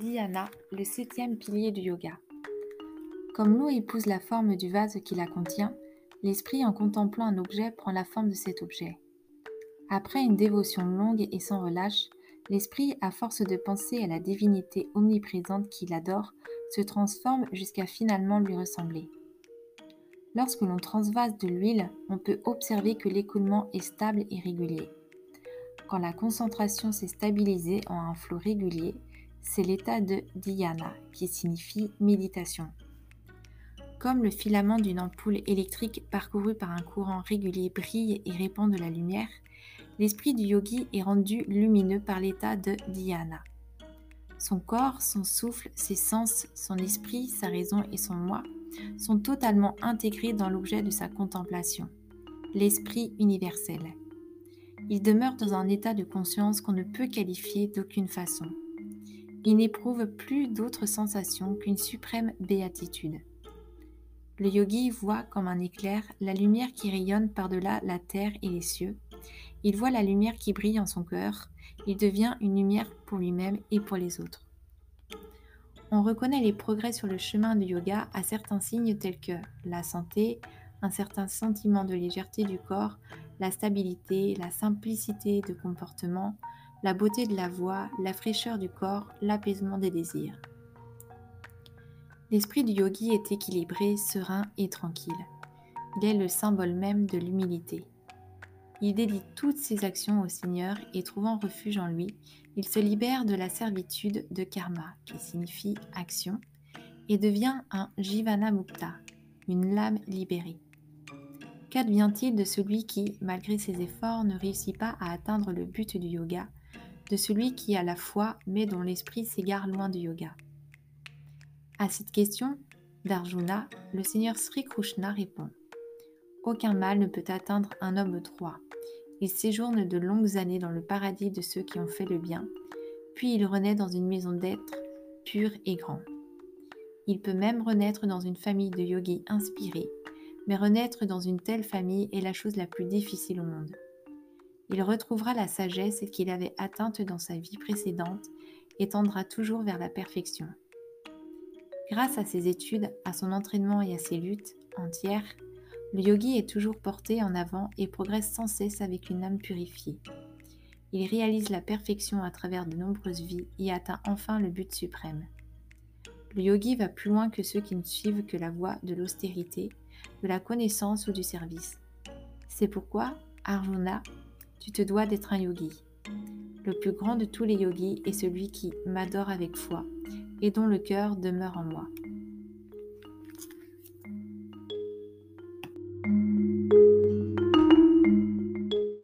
Dhyana, le septième pilier du yoga. Comme l'eau épouse la forme du vase qui la contient, l'esprit en contemplant un objet prend la forme de cet objet. Après une dévotion longue et sans relâche, l'esprit, à force de penser à la divinité omniprésente qu'il adore, se transforme jusqu'à finalement lui ressembler. Lorsque l'on transvase de l'huile, on peut observer que l'écoulement est stable et régulier. Quand la concentration s'est stabilisée en un flot régulier, c'est l'état de dhyana qui signifie méditation. Comme le filament d'une ampoule électrique parcouru par un courant régulier brille et répand de la lumière, l'esprit du yogi est rendu lumineux par l'état de dhyana. Son corps, son souffle, ses sens, son esprit, sa raison et son moi sont totalement intégrés dans l'objet de sa contemplation, l'esprit universel il demeure dans un état de conscience qu'on ne peut qualifier d'aucune façon. Il n'éprouve plus d'autre sensation qu'une suprême béatitude. Le yogi voit comme un éclair la lumière qui rayonne par-delà la terre et les cieux. Il voit la lumière qui brille en son cœur. Il devient une lumière pour lui-même et pour les autres. On reconnaît les progrès sur le chemin du yoga à certains signes tels que la santé, un certain sentiment de légèreté du corps, la stabilité, la simplicité de comportement, la beauté de la voix, la fraîcheur du corps, l'apaisement des désirs. L'esprit du yogi est équilibré, serein et tranquille. Il est le symbole même de l'humilité. Il dédie toutes ses actions au Seigneur et trouvant refuge en lui, il se libère de la servitude de karma, qui signifie action, et devient un jivana mukta, une lame libérée. Qu'advient-il de celui qui, malgré ses efforts, ne réussit pas à atteindre le but du yoga, de celui qui a la foi mais dont l'esprit s'égare loin du yoga À cette question d'Arjuna, le Seigneur Sri Krishna répond Aucun mal ne peut atteindre un homme droit. Il séjourne de longues années dans le paradis de ceux qui ont fait le bien, puis il renaît dans une maison d'être pure et grand. Il peut même renaître dans une famille de yogis inspirés mais renaître dans une telle famille est la chose la plus difficile au monde. Il retrouvera la sagesse qu'il avait atteinte dans sa vie précédente et tendra toujours vers la perfection. Grâce à ses études, à son entraînement et à ses luttes entières, le yogi est toujours porté en avant et progresse sans cesse avec une âme purifiée. Il réalise la perfection à travers de nombreuses vies et atteint enfin le but suprême. Le yogi va plus loin que ceux qui ne suivent que la voie de l'austérité de la connaissance ou du service. C'est pourquoi, Arjuna, tu te dois d'être un yogi. Le plus grand de tous les yogis est celui qui m'adore avec foi et dont le cœur demeure en moi.